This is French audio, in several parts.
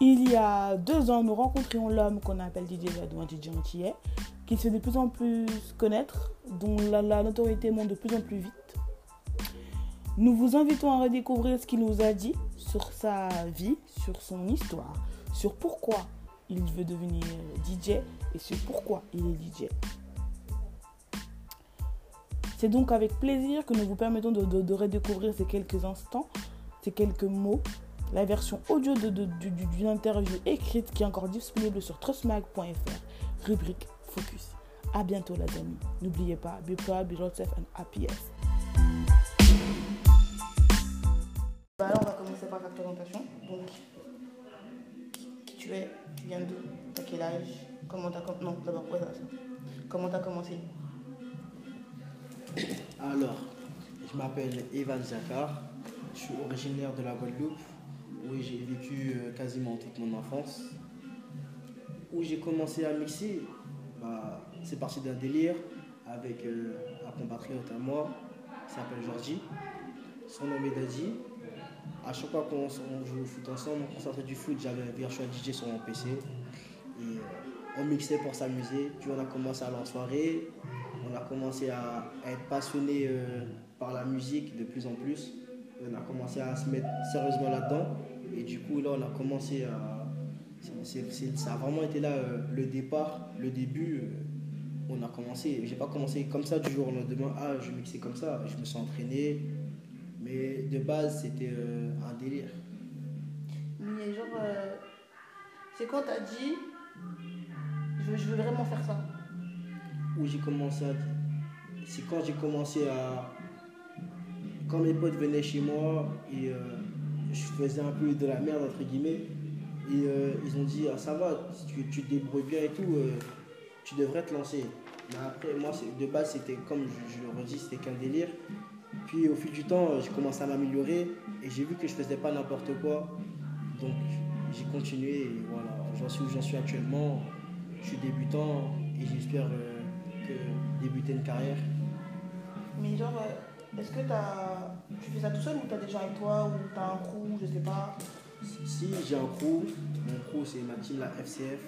Il y a deux ans, nous rencontrions l'homme qu'on appelle DJ Jadou, un DJ qui se fait de plus en plus connaître, dont la, notoriété monte de plus en plus vite. Nous vous invitons à redécouvrir ce qu'il nous a dit sur sa vie, sur son histoire, sur pourquoi il veut devenir DJ et sur pourquoi il est DJ. C'est donc avec plaisir que nous vous permettons de redécouvrir ces quelques instants, ces quelques mots, la version audio de- de- du- du- d'une interview écrite qui est encore disponible sur trustmag.fr, rubrique Focus. A bientôt les amis. N'oubliez pas, be proud, be yourself and happiest. Bah alors on va commencer par ta présentation. Donc, qui tu es, tu viens d'où, t'as quel âge, comment t'as commencé, non d'abord, comment t'as commencé? Alors, je m'appelle Evan Zakar, je suis originaire de la Guadeloupe, où j'ai vécu euh, quasiment toute mon enfance. Où j'ai commencé à mixer, bah, c'est parti d'un délire avec euh, un compatriote à moi, qui s'appelle Georgie. Son nom est Daddy. À chaque fois qu'on joue au foot ensemble, on sortait du foot, j'avais Virtual DJ sur mon PC. Euh, on mixait pour s'amuser. Puis on a commencé à aller en soirée, on a commencé à être passionné par la musique de plus en plus. On a commencé à se mettre sérieusement là-dedans. Coup, là, on a commencé à. ça a vraiment été là euh, le départ, le début. euh, on a commencé. J'ai pas commencé comme ça du jour au lendemain. Ah, je mixais comme ça. Je me suis entraîné. Mais de base, c'était euh, un délire. Mais genre, euh, c'est quand t'as dit, je veux, je veux vraiment faire ça? où j'ai commencé à. C'est quand j'ai commencé à. Quand mes potes venaient chez moi et je faisais un peu de la merde, entre guillemets, et euh, ils ont dit Ah, ça va, si tu, te débrouilles bien et tout, euh, tu devrais te lancer. Mais après, moi, de base, c'était comme je, le redis, c'était qu'un délire. Puis au fil du temps, j'ai commencé à m'améliorer et j'ai vu que je faisais pas n'importe quoi. Donc j'ai continué et voilà, j'en suis où j'en suis actuellement. Je suis débutant et j'espère euh, que débuter une carrière. Mais genre, est-ce que tu fais ça tout seul ou t'as des gens avec toi ou t'as un crew, je sais pas? Si, j'ai un crew, mon crew c'est ma team, la FCF.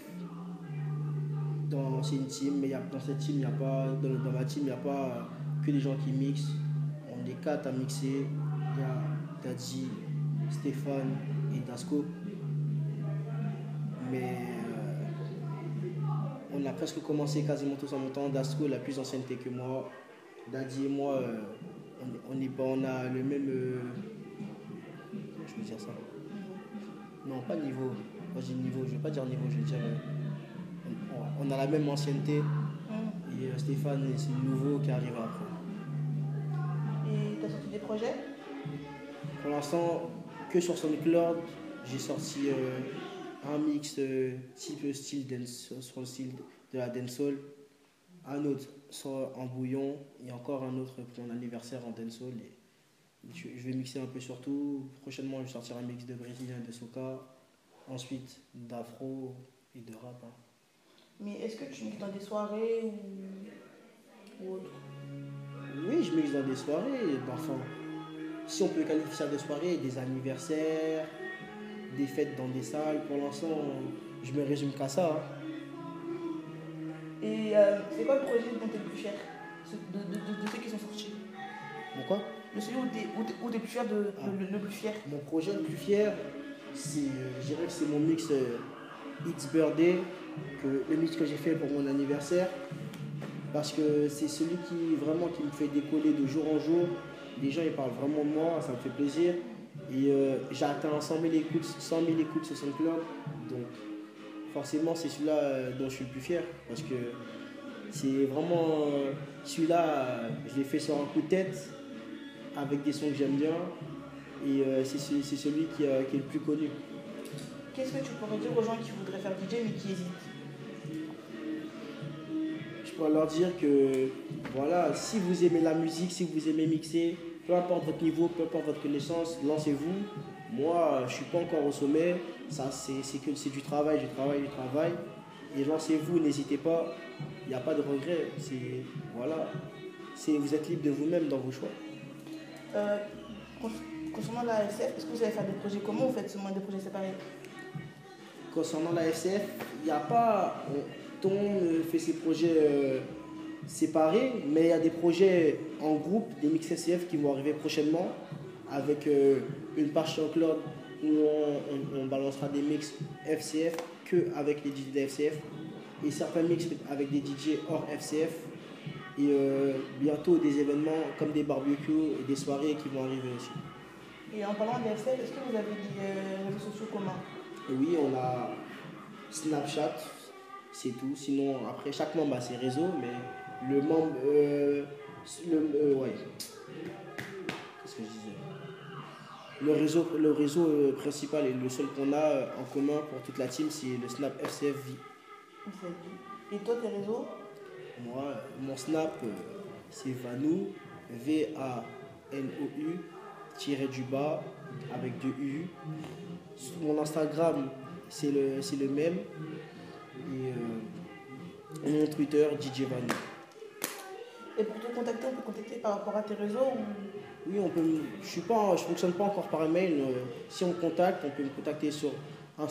Dans, c'est une team, mais y a, dans cette team, a pas, dans, dans ma team, il n'y a pas euh, que des gens qui mixent. On est quatre à mixer. Il y a Daddy, Stéphane et Dasco. Mais euh, on a presque commencé quasiment tous en même temps. Dasco, la plus ancienneté que moi. Daddy et moi, euh, on, on, est, pas- on a le même. euh, je veux dire ça. Non, pas niveau. Je dis niveau, je ne veux pas dire niveau, je veux dire. euh, on, on a la même ancienneté. Hmm. Et euh, Stéphane, c'est le nouveau qui arrive après. Et t'as sorti des projets? Pour l'instant, que sur SoundCloud, j'ai sorti un mix type style dance, sur le style de la dancehall, un autre sur, en bouillon et encore un autre pour mon anniversaire en dancehall. Et je, je vais mixer un peu sur tout. Prochainement, je vais sortir un mix de brésilien et de soca. Ensuite, d'afro et de rap. hein. Mais est-ce que tu mixes dans des soirées ou, ou autre? Oui, je mixe dans des soirées. Enfin, si on peut qualifier ça de soirée, des anniversaires, des fêtes dans des salles, pour l'instant, je me résume qu'à ça. hein. Et euh, c'est quoi le projet dont t'es le plus fier de, de, de, de ceux qui sont sortis Pourquoi Le celui où où t'es plus fier de, Ah. le, le- plus fier Mon projet le plus fier, c'est, euh, je dirais que c'est mon mix euh, It's Birthday, que, le mix que j'ai fait pour mon anniversaire. Parce que c'est celui qui vraiment qui me fait décoller de jour en jour. Les gens ils parlent vraiment de moi, ça me fait plaisir. Et euh, j'ai atteint 100 000 écoutes, 100 000 écoutes sur SoundCloud. Donc forcément c'est celui-là euh, dont je suis le plus fier. Parce que c'est vraiment euh, celui-là, euh, je l'ai fait sur un coup de tête, avec des sons que j'aime bien. Et c'est ce- c'est celui qui, qui est le plus connu. Qu'est-ce que tu pourrais dire aux gens qui voudraient faire DJ mais qui hésitent? Je pourrais leur dire que voilà, si vous aimez la musique, si vous aimez mixer, peu importe votre niveau, peu importe votre connaissance, lancez-vous. Moi, je suis pas encore au sommet. Ça, c'est c'est que c'est du travail, du travail, du travail. Et lancez-vous, n'hésitez pas. Il n'y a pas de regret. C'est voilà, c'est vous êtes libre de vous-même dans vos choix. Euh, con- Concernant la SF, est-ce que vous allez faire des projets communs ou vous faites seulement des projets séparés? Concernant la FCF, il n'y a pas. Tout le monde fait ses projets euh, séparés, mais il y a des projets en groupe, des mix FCF qui vont arriver prochainement avec euh, une page SoundCloud où on, on, balancera des mix FCF que avec les DJ de FCF et certains mix avec des DJ hors FCF et euh, bientôt des événements comme des barbecues et des soirées qui vont arriver aussi. Et en parlant de FCF, est-ce que vous avez des euh, réseaux sociaux communs? Oui, on a Snapchat, c'est tout. Sinon, après, chaque membre a ses réseaux, mais le membre. Euh, le, ouais. Qu'est-ce que je disais? Le réseau, le réseau principal et le seul qu'on a en commun pour toute la team, c'est le Snap FCFV. Et toi, tes réseaux? Moi, mon Snap, c'est Vanou, V-A-N-O-U, tiré du bas, avec deux U. Mon Instagram, c'est le, le même. Et euh, mon Twitter, DJ Vanou. Et pour te contacter, on peut contacter par rapport à tes réseaux Oui, on peut. Je ne fonctionne pas encore par email. Euh, si on me contacte, on peut me contacter sur Instagram.